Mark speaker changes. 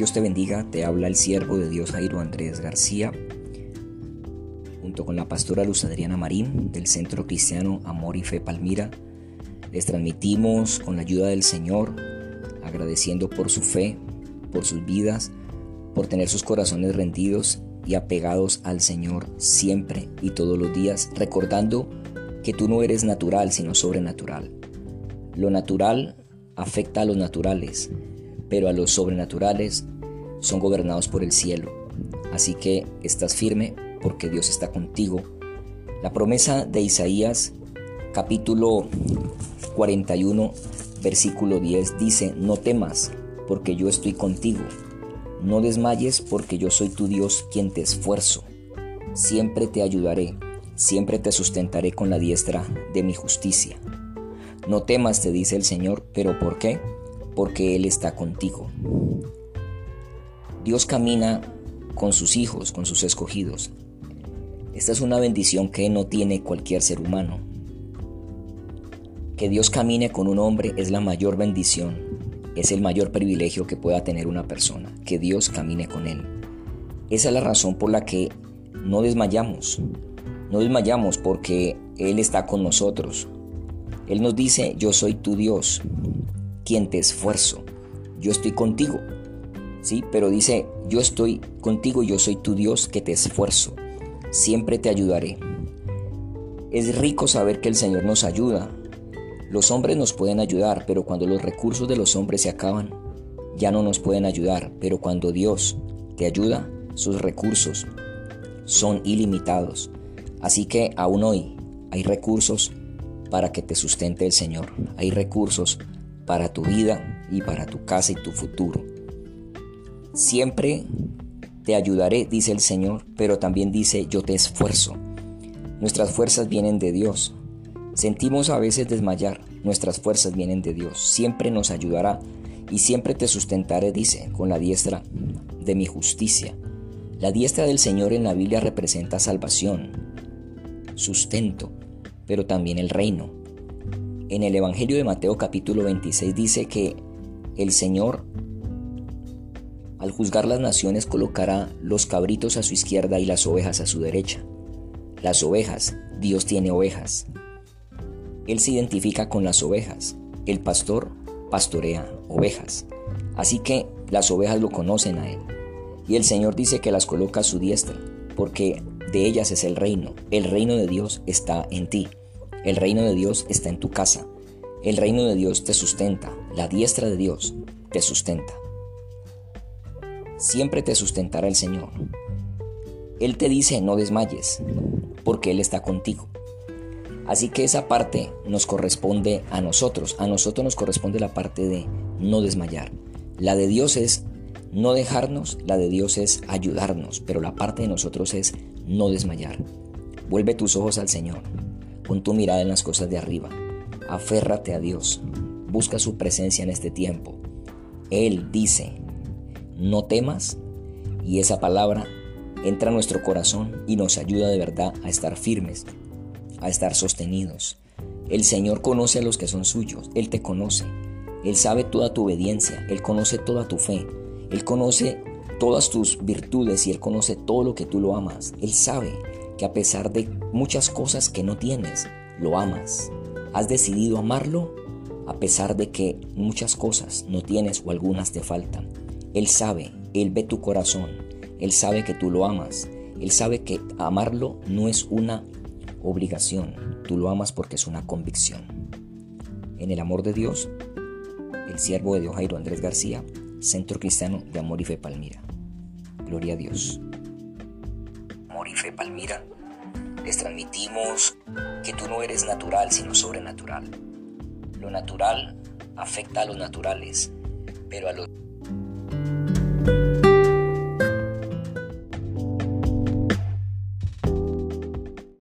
Speaker 1: Dios te bendiga, te habla el siervo de Dios Jairo Andrés García, junto con la pastora Luz Adriana Marín del Centro Cristiano Amor y Fe Palmira. Les transmitimos con la ayuda del Señor, agradeciendo por su fe, por sus vidas, por tener sus corazones rendidos y apegados al Señor siempre y todos los días, recordando que tú no eres natural, sino sobrenatural. Lo natural afecta a los naturales, pero a los sobrenaturales son gobernados por el cielo. Así que estás firme porque Dios está contigo. La promesa de Isaías capítulo 41 versículo 10 dice, no temas porque yo estoy contigo. No desmayes porque yo soy tu Dios quien te esfuerzo. Siempre te ayudaré, siempre te sustentaré con la diestra de mi justicia. No temas, te dice el Señor, pero ¿por qué? porque Él está contigo. Dios camina con sus hijos, con sus escogidos. Esta es una bendición que no tiene cualquier ser humano. Que Dios camine con un hombre es la mayor bendición, es el mayor privilegio que pueda tener una persona, que Dios camine con él. Esa es la razón por la que no desmayamos. No desmayamos porque Él está con nosotros. Él nos dice, yo soy tu Dios, quien te esfuerzo. Yo estoy contigo. ¿Sí? Pero dice, yo estoy contigo, yo soy tu Dios que te esfuerzo. Siempre te ayudaré. Es rico saber que el Señor nos ayuda. Los hombres nos pueden ayudar, pero cuando los recursos de los hombres se acaban, ya no nos pueden ayudar. Pero cuando Dios te ayuda, sus recursos son ilimitados. Así que aún hoy hay recursos para que te sustente el Señor. Hay recursos para tu vida y para tu casa y tu futuro. Siempre te ayudaré, dice el Señor, pero también dice, yo te esfuerzo. Nuestras fuerzas vienen de Dios. Sentimos a veces desmayar, nuestras fuerzas vienen de Dios. Siempre nos ayudará y siempre te sustentaré, dice, con la diestra de mi justicia. La diestra del Señor en la Biblia representa salvación, sustento, pero también el reino. En el Evangelio de Mateo capítulo 26 dice que el Señor al juzgar las naciones colocará los cabritos a su izquierda y las ovejas a su derecha. Las ovejas, Dios tiene ovejas. Él se identifica con las ovejas. El pastor pastorea ovejas. Así que las ovejas lo conocen a Él. Y el Señor dice que las coloca a su diestra, porque de ellas es el reino. El reino de Dios está en ti. El reino de Dios está en tu casa. El reino de Dios te sustenta. La diestra de Dios te sustenta. Siempre te sustentará el Señor. Él te dice no desmayes, porque Él está contigo. Así que esa parte nos corresponde a nosotros. A nosotros nos corresponde la parte de no desmayar. La de Dios es no dejarnos, la de Dios es ayudarnos, pero la parte de nosotros es no desmayar. Vuelve tus ojos al Señor. Pon tu mirada en las cosas de arriba. Aférrate a Dios. Busca su presencia en este tiempo. Él dice, no temas. Y esa palabra entra a nuestro corazón y nos ayuda de verdad a estar firmes, a estar sostenidos. El Señor conoce a los que son suyos. Él te conoce. Él sabe toda tu obediencia. Él conoce toda tu fe. Él conoce todas tus virtudes y Él conoce todo lo que tú lo amas. Él sabe que a pesar de muchas cosas que no tienes, lo amas. Has decidido amarlo a pesar de que muchas cosas no tienes o algunas te faltan. Él sabe, Él ve tu corazón, Él sabe que tú lo amas, Él sabe que amarlo no es una obligación, tú lo amas porque es una convicción. En el amor de Dios, el siervo de Dios Jairo Andrés García, Centro Cristiano de Amor y Fe Palmira. Gloria a Dios. Amor y Fe Palmira les transmitimos que tú no eres natural, sino sobrenatural. Lo natural afecta a los naturales, pero a los